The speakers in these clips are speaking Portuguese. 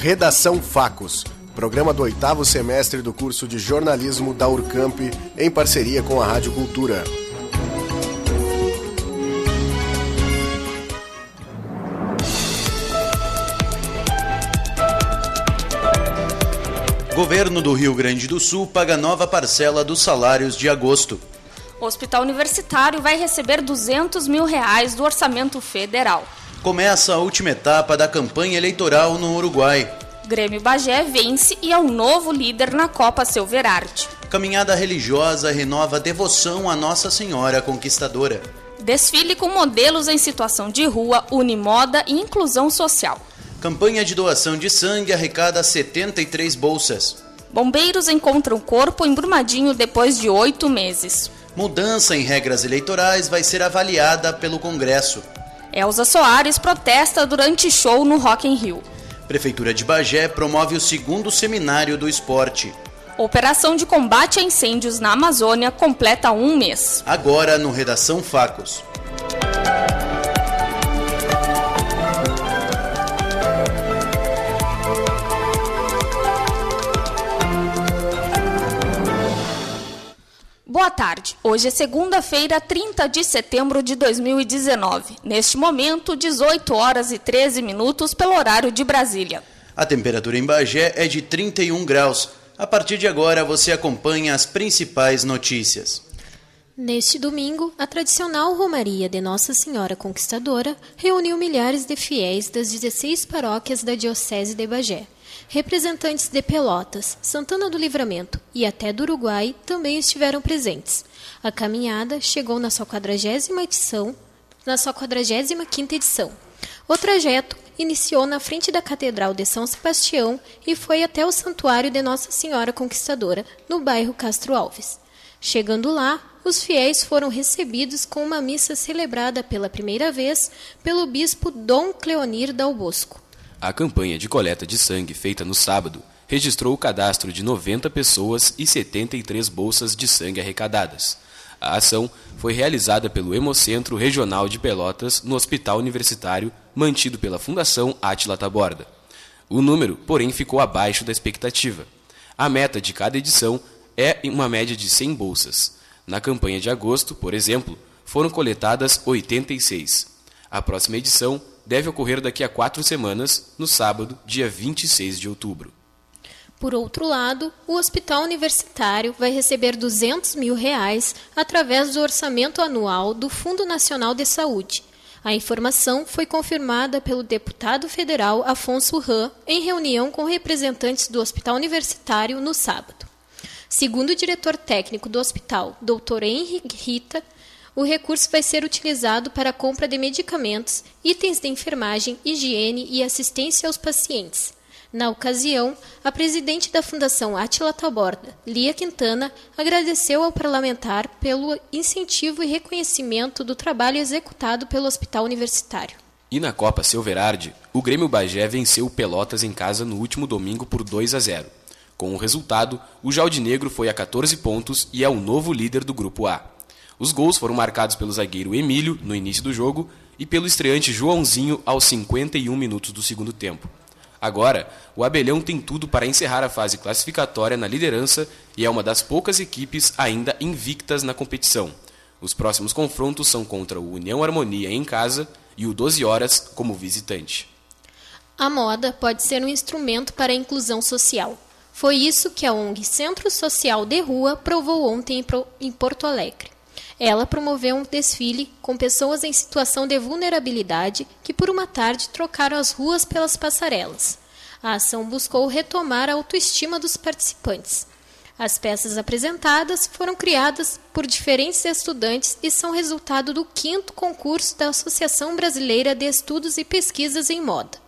Redação Facos, programa do oitavo semestre do curso de jornalismo da Urcamp, em parceria com a Rádio Cultura. Governo do Rio Grande do Sul paga nova parcela dos salários de agosto. O Hospital Universitário vai receber 200 mil reais do orçamento federal. Começa a última etapa da campanha eleitoral no Uruguai. Grêmio Bagé vence e é o novo líder na Copa Silverarte. Caminhada religiosa renova devoção à Nossa Senhora Conquistadora. Desfile com modelos em situação de rua, unimoda e inclusão social. Campanha de doação de sangue arrecada 73 bolsas. Bombeiros encontram corpo em Brumadinho depois de oito meses. Mudança em regras eleitorais vai ser avaliada pelo Congresso. Elza Soares protesta durante show no Rock in Rio. Prefeitura de Bagé promove o segundo seminário do esporte. Operação de combate a incêndios na Amazônia completa um mês. Agora no Redação Facos. Boa tarde. Hoje é segunda-feira, 30 de setembro de 2019. Neste momento, 18 horas e 13 minutos pelo horário de Brasília. A temperatura em Bagé é de 31 graus. A partir de agora, você acompanha as principais notícias. Neste domingo, a tradicional Romaria de Nossa Senhora Conquistadora reuniu milhares de fiéis das 16 paróquias da Diocese de Bagé. Representantes de Pelotas, Santana do Livramento e até do Uruguai também estiveram presentes. A caminhada chegou na sua quadragésima edição, na sua 45 edição. O trajeto iniciou na frente da Catedral de São Sebastião e foi até o Santuário de Nossa Senhora Conquistadora, no bairro Castro Alves. Chegando lá, os fiéis foram recebidos com uma missa celebrada pela primeira vez pelo bispo Dom Cleonir Dal Bosco. A campanha de coleta de sangue feita no sábado registrou o cadastro de 90 pessoas e 73 bolsas de sangue arrecadadas. A ação foi realizada pelo Hemocentro Regional de Pelotas no Hospital Universitário, mantido pela Fundação Atila Taborda. O número, porém, ficou abaixo da expectativa. A meta de cada edição é uma média de 100 bolsas. Na campanha de agosto, por exemplo, foram coletadas 86. A próxima edição deve ocorrer daqui a quatro semanas, no sábado, dia 26 de outubro. Por outro lado, o Hospital Universitário vai receber 200 mil reais através do orçamento anual do Fundo Nacional de Saúde. A informação foi confirmada pelo deputado federal Afonso Ram em reunião com representantes do Hospital Universitário no sábado. Segundo o diretor técnico do hospital, Dr. Henrique Rita, o recurso vai ser utilizado para a compra de medicamentos, itens de enfermagem, higiene e assistência aos pacientes. Na ocasião, a presidente da Fundação Atila Taborda, Lia Quintana, agradeceu ao parlamentar pelo incentivo e reconhecimento do trabalho executado pelo Hospital Universitário. E na Copa Silverardi, o Grêmio Bagé venceu o Pelotas em casa no último domingo por 2 a 0. Com o resultado, o Jaldinegro foi a 14 pontos e é o novo líder do Grupo A. Os gols foram marcados pelo zagueiro Emílio no início do jogo e pelo estreante Joãozinho aos 51 minutos do segundo tempo. Agora, o Abelhão tem tudo para encerrar a fase classificatória na liderança e é uma das poucas equipes ainda invictas na competição. Os próximos confrontos são contra o União Harmonia em casa e o 12 Horas como visitante. A moda pode ser um instrumento para a inclusão social. Foi isso que a ONG Centro Social de Rua provou ontem em Porto Alegre. Ela promoveu um desfile com pessoas em situação de vulnerabilidade que, por uma tarde, trocaram as ruas pelas passarelas. A ação buscou retomar a autoestima dos participantes. As peças apresentadas foram criadas por diferentes estudantes e são resultado do quinto concurso da Associação Brasileira de Estudos e Pesquisas em Moda.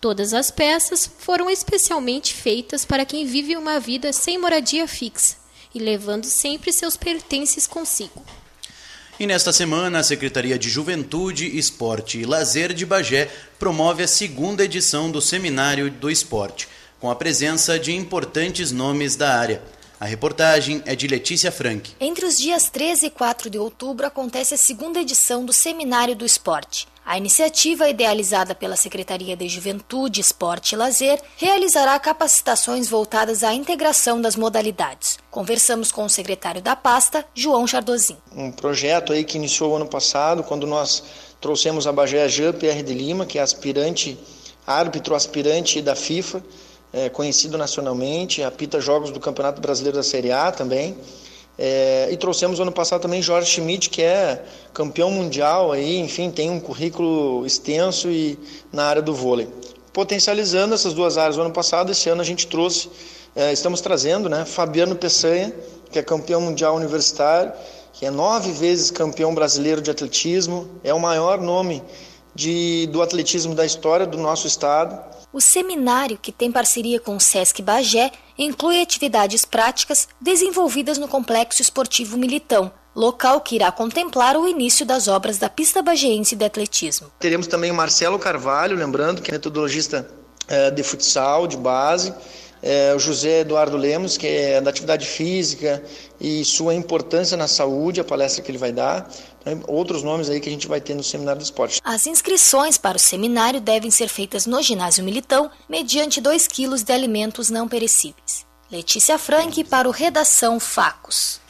Todas as peças foram especialmente feitas para quem vive uma vida sem moradia fixa e levando sempre seus pertences consigo. E nesta semana, a Secretaria de Juventude, Esporte e Lazer de Bagé promove a segunda edição do Seminário do Esporte, com a presença de importantes nomes da área. A reportagem é de Letícia Frank. Entre os dias 13 e 4 de outubro acontece a segunda edição do Seminário do Esporte. A iniciativa, idealizada pela Secretaria de Juventude, Esporte e Lazer, realizará capacitações voltadas à integração das modalidades. Conversamos com o secretário da pasta, João Chardozin. Um projeto aí que iniciou ano passado, quando nós trouxemos a Bagé Jean Pierre de Lima, que é aspirante, árbitro aspirante da FIFA, é, conhecido nacionalmente, apita jogos do Campeonato Brasileiro da Série A também. É, e trouxemos ano passado também Jorge Schmidt, que é campeão mundial, aí, enfim, tem um currículo extenso e na área do vôlei. Potencializando essas duas áreas, o ano passado, esse ano a gente trouxe, é, estamos trazendo, né, Fabiano Peçanha, que é campeão mundial universitário, que é nove vezes campeão brasileiro de atletismo, é o maior nome de, do atletismo da história do nosso estado. O seminário, que tem parceria com o Sesc Bagé, inclui atividades práticas desenvolvidas no Complexo Esportivo Militão, local que irá contemplar o início das obras da pista bageense de atletismo. Teremos também o Marcelo Carvalho, lembrando que é metodologista é, de futsal, de base, é, o José Eduardo Lemos, que é da atividade física e sua importância na saúde, a palestra que ele vai dar. Então, outros nomes aí que a gente vai ter no Seminário do Esporte. As inscrições para o seminário devem ser feitas no Ginásio Militão, mediante 2 quilos de alimentos não perecíveis. Letícia Frank para o Redação Facos.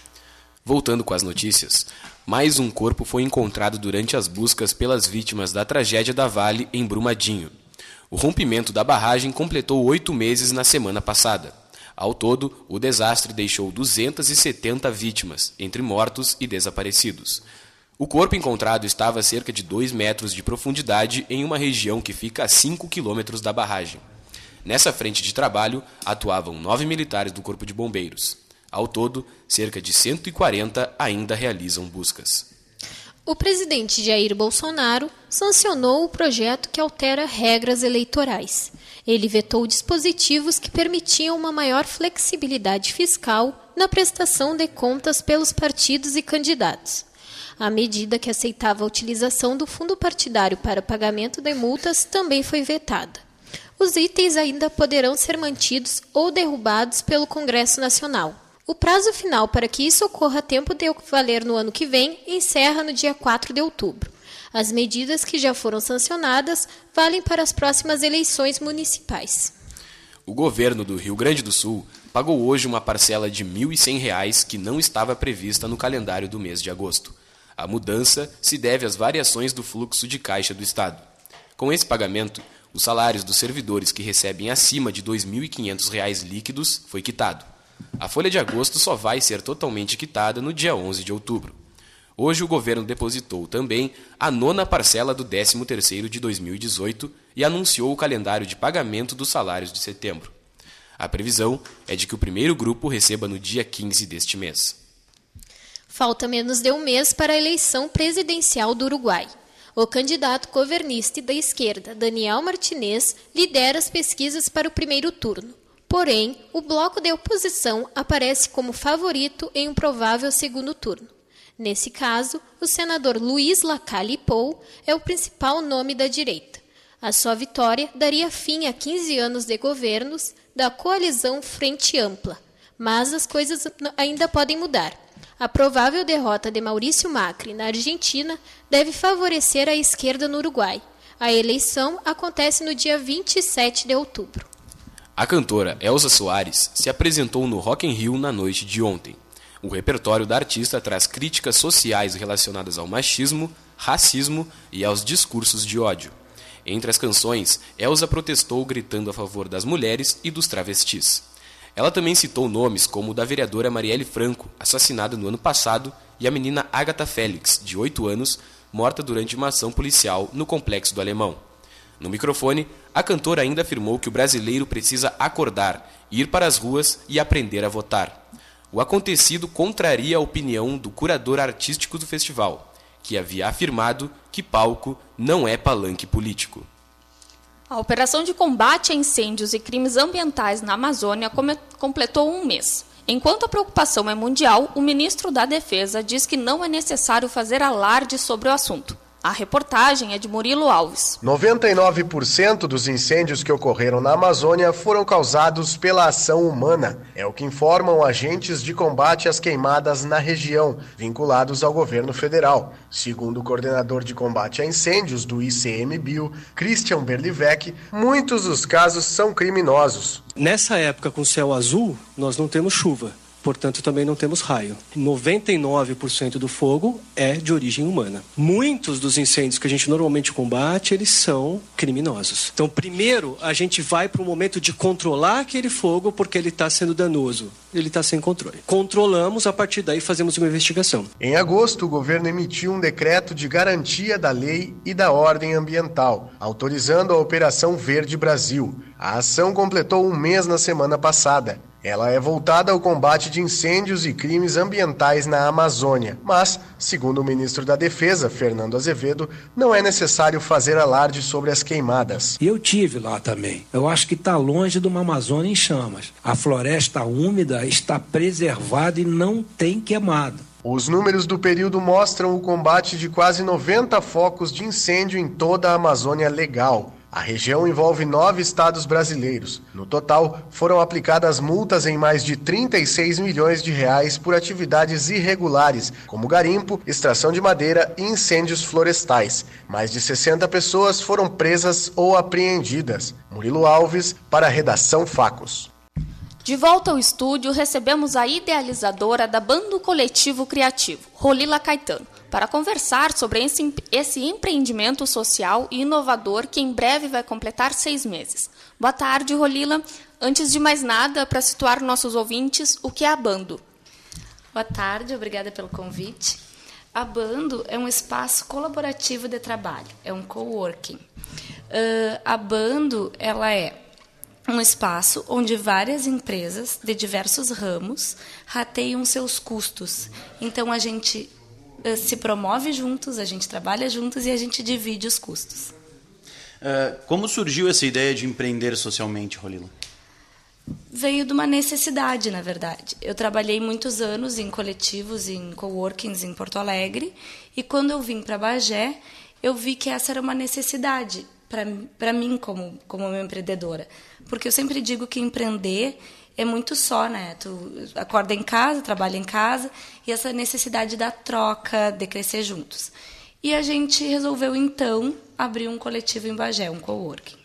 Voltando com as notícias, mais um corpo foi encontrado durante as buscas pelas vítimas da tragédia da Vale em Brumadinho. O rompimento da barragem completou oito meses na semana passada. Ao todo, o desastre deixou 270 vítimas, entre mortos e desaparecidos. O corpo encontrado estava a cerca de 2 metros de profundidade em uma região que fica a 5 quilômetros da barragem. Nessa frente de trabalho atuavam nove militares do Corpo de Bombeiros. Ao todo, cerca de 140 ainda realizam buscas. O presidente Jair Bolsonaro sancionou o projeto que altera regras eleitorais. Ele vetou dispositivos que permitiam uma maior flexibilidade fiscal na prestação de contas pelos partidos e candidatos. A medida que aceitava a utilização do fundo partidário para pagamento de multas também foi vetada. Os itens ainda poderão ser mantidos ou derrubados pelo Congresso Nacional. O prazo final para que isso ocorra a tempo de valer no ano que vem encerra no dia 4 de outubro. As medidas que já foram sancionadas valem para as próximas eleições municipais. O governo do Rio Grande do Sul pagou hoje uma parcela de R$ 1.100 que não estava prevista no calendário do mês de agosto. A mudança se deve às variações do fluxo de caixa do Estado. Com esse pagamento, os salários dos servidores que recebem acima de R$ 2.500 líquidos foi quitado. A folha de agosto só vai ser totalmente quitada no dia 11 de outubro. Hoje o governo depositou também a nona parcela do 13º de 2018 e anunciou o calendário de pagamento dos salários de setembro. A previsão é de que o primeiro grupo receba no dia 15 deste mês. Falta menos de um mês para a eleição presidencial do Uruguai. O candidato governista da esquerda, Daniel Martinez, lidera as pesquisas para o primeiro turno. Porém, o bloco de oposição aparece como favorito em um provável segundo turno. Nesse caso, o senador Luiz Lacalle Pou é o principal nome da direita. A sua vitória daria fim a 15 anos de governos da coalizão Frente Ampla. Mas as coisas ainda podem mudar. A provável derrota de Maurício Macri na Argentina deve favorecer a esquerda no Uruguai. A eleição acontece no dia 27 de outubro. A cantora Elza Soares se apresentou no Rock in Rio na noite de ontem. O repertório da artista traz críticas sociais relacionadas ao machismo, racismo e aos discursos de ódio. Entre as canções, Elza protestou gritando a favor das mulheres e dos travestis. Ela também citou nomes como o da vereadora Marielle Franco, assassinada no ano passado, e a menina Agatha Félix, de 8 anos, morta durante uma ação policial no Complexo do Alemão. No microfone, a cantora ainda afirmou que o brasileiro precisa acordar, ir para as ruas e aprender a votar. O acontecido contraria a opinião do curador artístico do festival, que havia afirmado que palco não é palanque político. A operação de combate a incêndios e crimes ambientais na Amazônia completou um mês. Enquanto a preocupação é mundial, o ministro da Defesa diz que não é necessário fazer alarde sobre o assunto. A reportagem é de Murilo Alves. 99% dos incêndios que ocorreram na Amazônia foram causados pela ação humana. É o que informam agentes de combate às queimadas na região, vinculados ao governo federal. Segundo o coordenador de combate a incêndios do ICMBio, Christian Berlivec, muitos dos casos são criminosos. Nessa época com céu azul, nós não temos chuva portanto também não temos raio. 99% do fogo é de origem humana. Muitos dos incêndios que a gente normalmente combate, eles são criminosos. Então, primeiro, a gente vai para o momento de controlar aquele fogo porque ele está sendo danoso, ele está sem controle. Controlamos, a partir daí fazemos uma investigação. Em agosto, o governo emitiu um decreto de garantia da lei e da ordem ambiental, autorizando a Operação Verde Brasil. A ação completou um mês na semana passada. Ela é voltada ao combate de incêndios e crimes ambientais na Amazônia, mas, segundo o ministro da Defesa, Fernando Azevedo, não é necessário fazer alarde sobre as queimadas. Eu tive lá também. Eu acho que está longe de uma Amazônia em chamas. A floresta úmida está preservada e não tem queimado. Os números do período mostram o combate de quase 90 focos de incêndio em toda a Amazônia legal. A região envolve nove estados brasileiros. No total, foram aplicadas multas em mais de 36 milhões de reais por atividades irregulares, como garimpo, extração de madeira e incêndios florestais. Mais de 60 pessoas foram presas ou apreendidas. Murilo Alves, para a Redação Facos. De volta ao estúdio, recebemos a idealizadora da Bando Coletivo Criativo, Rolila Caetano para conversar sobre esse, esse empreendimento social e inovador que em breve vai completar seis meses. Boa tarde, Rolila. Antes de mais nada, para situar nossos ouvintes, o que é a Bando? Boa tarde, obrigada pelo convite. A Bando é um espaço colaborativo de trabalho, é um coworking. Uh, a Bando ela é um espaço onde várias empresas de diversos ramos rateiam seus custos. Então a gente se promove juntos, a gente trabalha juntos e a gente divide os custos. Uh, como surgiu essa ideia de empreender socialmente, Rolila? Veio de uma necessidade, na verdade. Eu trabalhei muitos anos em coletivos, em coworkings em Porto Alegre, e quando eu vim para Bagé, eu vi que essa era uma necessidade para mim como, como uma empreendedora. Porque eu sempre digo que empreender é muito só, né? Tu acorda em casa, trabalha em casa e essa necessidade da troca, de crescer juntos. E a gente resolveu então abrir um coletivo em Bagé, um coworking.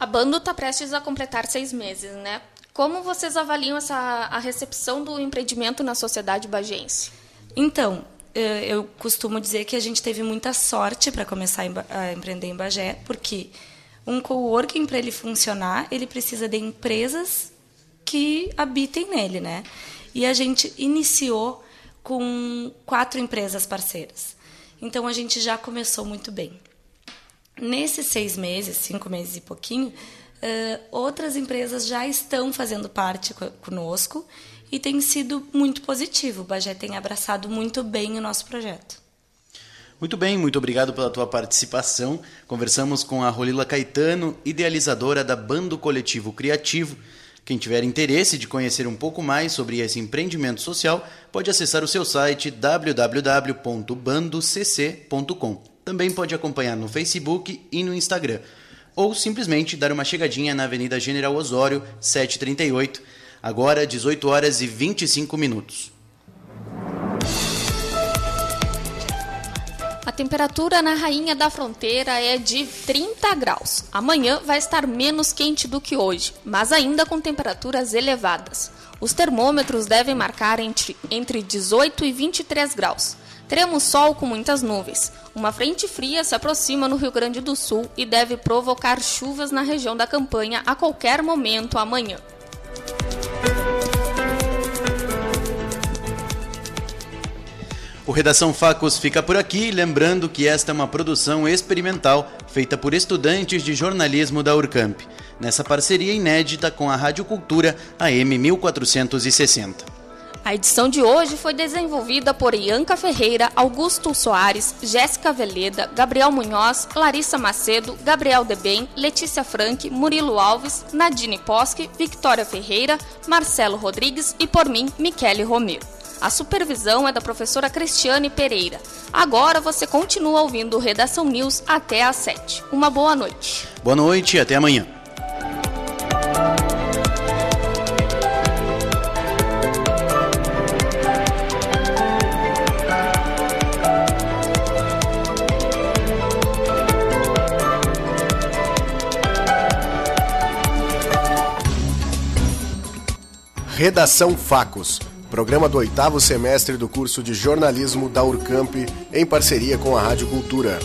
A banda está prestes a completar seis meses, né? Como vocês avaliam essa a recepção do empreendimento na sociedade bagense? Então, eh, eu costumo dizer que a gente teve muita sorte para começar a empreender em Bagé, porque um coworking para ele funcionar, ele precisa de empresas que habitem nele, né? E a gente iniciou com quatro empresas parceiras. Então a gente já começou muito bem. Nesses seis meses, cinco meses e pouquinho, uh, outras empresas já estão fazendo parte conosco e tem sido muito positivo. O Bagé tem abraçado muito bem o nosso projeto. Muito bem, muito obrigado pela tua participação. Conversamos com a Rolila Caetano, idealizadora da Bando Coletivo Criativo, quem tiver interesse de conhecer um pouco mais sobre esse empreendimento social, pode acessar o seu site www.bandocc.com. Também pode acompanhar no Facebook e no Instagram. Ou simplesmente dar uma chegadinha na Avenida General Osório, 738, agora 18 horas e 25 minutos. A temperatura na Rainha da Fronteira é de 30 graus. Amanhã vai estar menos quente do que hoje, mas ainda com temperaturas elevadas. Os termômetros devem marcar entre, entre 18 e 23 graus. Teremos sol com muitas nuvens. Uma frente fria se aproxima no Rio Grande do Sul e deve provocar chuvas na região da campanha a qualquer momento amanhã. O Redação Facos fica por aqui, lembrando que esta é uma produção experimental feita por estudantes de jornalismo da Urcamp, nessa parceria inédita com a Rádio Cultura AM 1460. A edição de hoje foi desenvolvida por Ianca Ferreira, Augusto Soares, Jéssica Veleda, Gabriel Munhoz, Larissa Macedo, Gabriel Debem, Letícia Frank, Murilo Alves, Nadine Posque, Victoria Ferreira, Marcelo Rodrigues e por mim, Michele Romero. A supervisão é da professora Cristiane Pereira. Agora você continua ouvindo Redação News até às 7. Uma boa noite. Boa noite e até amanhã. Redação Facos, programa do oitavo semestre do curso de jornalismo da Urcamp, em parceria com a Rádio Cultura.